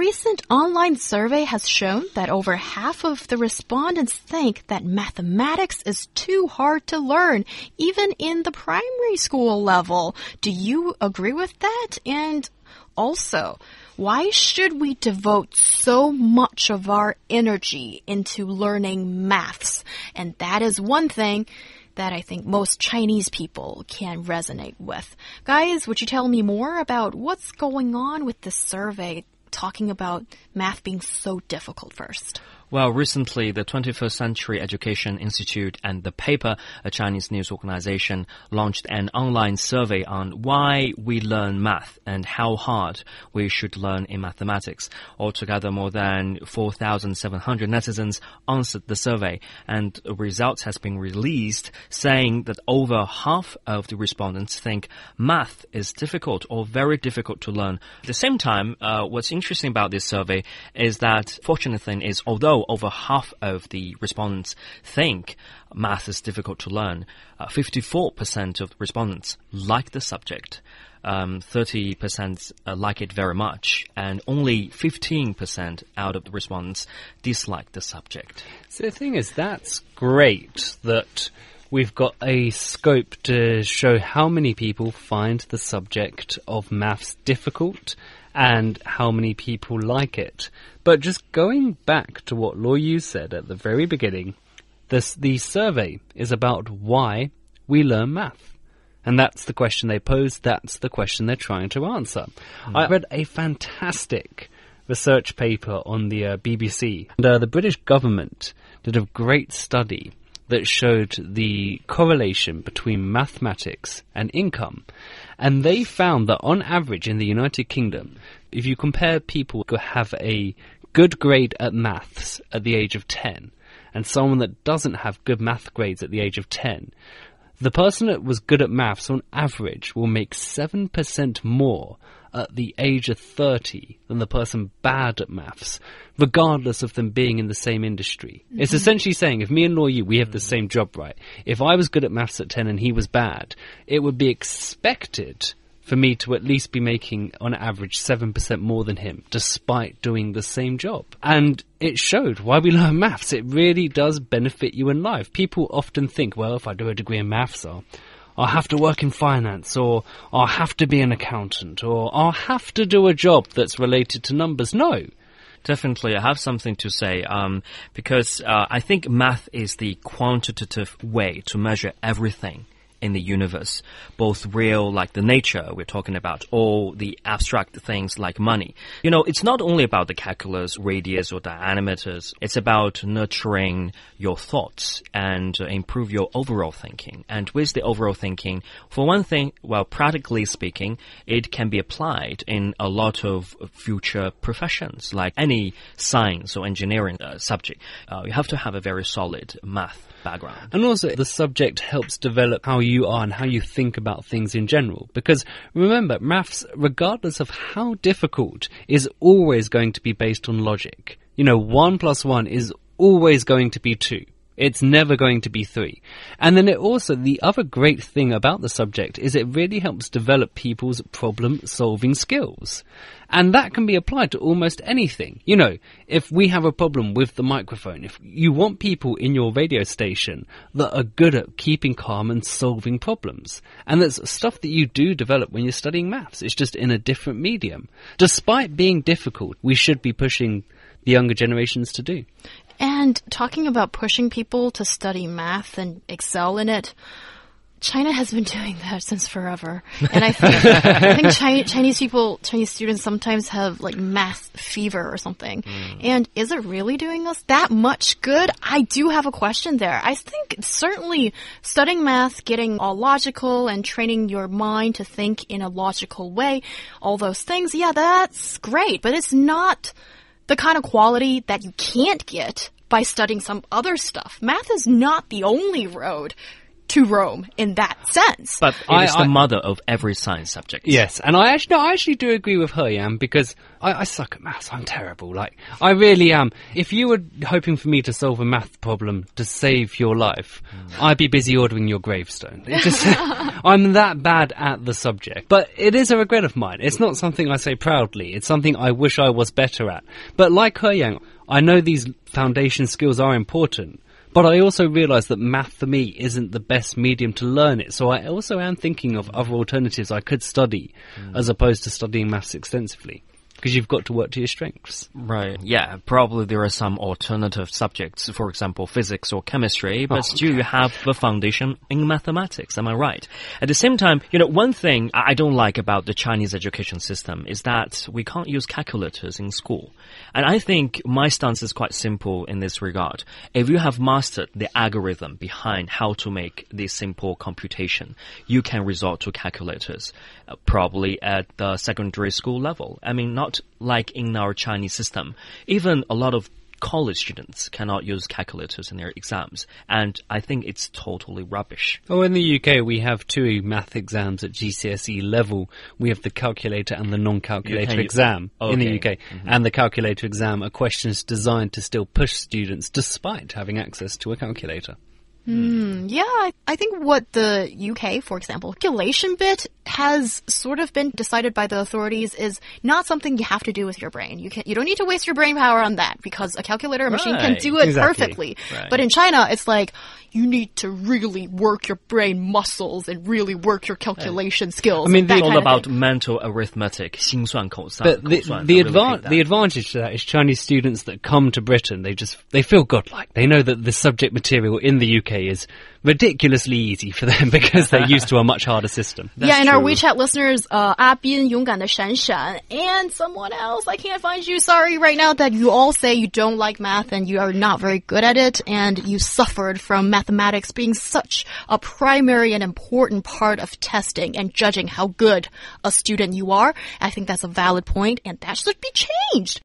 Recent online survey has shown that over half of the respondents think that mathematics is too hard to learn, even in the primary school level. Do you agree with that? And also, why should we devote so much of our energy into learning maths? And that is one thing that I think most Chinese people can resonate with. Guys, would you tell me more about what's going on with this survey? Talking about math being so difficult first? Well, recently, the 21st Century Education Institute and the paper, a Chinese news organization, launched an online survey on why we learn math and how hard we should learn in mathematics. Altogether, more than 4,700 netizens answered the survey, and results has been released saying that over half of the respondents think math is difficult or very difficult to learn. At the same time, uh, what's interesting about this survey is that fortunate thing is although over half of the respondents think math is difficult to learn. 54% uh, of respondents like the subject. Um, 30% uh, like it very much, and only 15% out of the respondents dislike the subject. So the thing is, that's great that we've got a scope to show how many people find the subject of maths difficult and how many people like it. But just going back to what Law Yu said at the very beginning, this, the survey is about why we learn math. And that's the question they pose, that's the question they're trying to answer. Mm. I read a fantastic research paper on the uh, BBC. And uh, the British government did a great study that showed the correlation between mathematics and income. And they found that on average in the United Kingdom, if you compare people who have a good grade at maths at the age of 10 and someone that doesn't have good math grades at the age of 10, the person that was good at maths on average will make 7% more at the age of 30 than the person bad at maths, regardless of them being in the same industry. Mm-hmm. It's essentially saying if me and Law Yu, we have the same job, right? If I was good at maths at 10 and he was bad, it would be expected for me to at least be making on average 7% more than him despite doing the same job. And it showed why we learn maths. It really does benefit you in life. People often think, well, if I do a degree in maths, I'll, I'll have to work in finance, or I'll have to be an accountant, or I'll have to do a job that's related to numbers. No. Definitely, I have something to say um, because uh, I think math is the quantitative way to measure everything in the universe, both real, like the nature we're talking about, or the abstract things like money. You know, it's not only about the calculus, radius, or diameters. It's about nurturing your thoughts and improve your overall thinking. And with the overall thinking, for one thing, well, practically speaking, it can be applied in a lot of future professions, like any science or engineering uh, subject. Uh, you have to have a very solid math background. And also, the subject helps develop how you are and how you think about things in general. Because remember, maths, regardless of how difficult, is always going to be based on logic. You know, 1 plus 1 is always going to be 2. It's never going to be three. And then it also, the other great thing about the subject is it really helps develop people's problem solving skills. And that can be applied to almost anything. You know, if we have a problem with the microphone, if you want people in your radio station that are good at keeping calm and solving problems. And that's stuff that you do develop when you're studying maths. It's just in a different medium. Despite being difficult, we should be pushing the younger generations to do. And talking about pushing people to study math and excel in it, China has been doing that since forever. And I think, I think Chinese, Chinese people, Chinese students sometimes have like math fever or something. Mm. And is it really doing us that much good? I do have a question there. I think certainly studying math, getting all logical and training your mind to think in a logical way, all those things, yeah, that's great. But it's not the kind of quality that you can't get by studying some other stuff. Math is not the only road to Rome in that sense. But it I- is I- the mother of every science subject. Yes, and I actually, no, I actually do agree with her, Yan, because I, I suck at maths. I'm terrible. Like, I really am. If you were hoping for me to solve a math problem to save your life, hmm. I'd be busy ordering your gravestone. It just, I'm that bad at the subject. But it is a regret of mine. It's not something I say proudly. It's something I wish I was better at. But like her, Yang, I know these foundation skills are important. But I also realise that math for me isn't the best medium to learn it, so I also am thinking of other alternatives I could study hmm. as opposed to studying maths extensively. Because you've got to work to your strengths. Right. Yeah. Probably there are some alternative subjects, for example, physics or chemistry, but Oh, still you have the foundation in mathematics. Am I right? At the same time, you know, one thing I I don't like about the Chinese education system is that we can't use calculators in school. And I think my stance is quite simple in this regard. If you have mastered the algorithm behind how to make this simple computation, you can resort to calculators, uh, probably at the secondary school level. I mean, not like in our Chinese system. Even a lot of college students cannot use calculators in their exams, and I think it's totally rubbish. Oh, in the UK, we have two math exams at GCSE level. We have the calculator and the non-calculator exam in the Okay. UK. Mm-hmm. And the calculator exam are questions designed to still push students despite having access to a calculator. Yeah, I, I think what the UK, for example, calculation bit has sort of been decided by the authorities is not something you have to do with your brain. You can you don't need to waste your brain power on that because a calculator machine can Right, do it exactly. perfectly. Right. But in China, it's like you need to really work your brain muscles and really work your calculation skills. I mean, and that the- It's all kind of about thing. mental arithmetic, 心算口算, But the, 口算, the, I really advan- hate that. the advantage to that is Chinese students that come to Britain, they just, they feel godlike. They know that the subject material in the UK is ridiculously easy for them because they're used to a much harder system. yeah, and our true. WeChat listeners, uh, 阿斌、勇敢的闪闪, and someone else, I can't find you, sorry, right now, that you all say you don't like math and you are not very good at it, and you suffered from mathematics being such a primary and important part of testing and judging how good a student you are. I think that's a valid point, and that should be changed.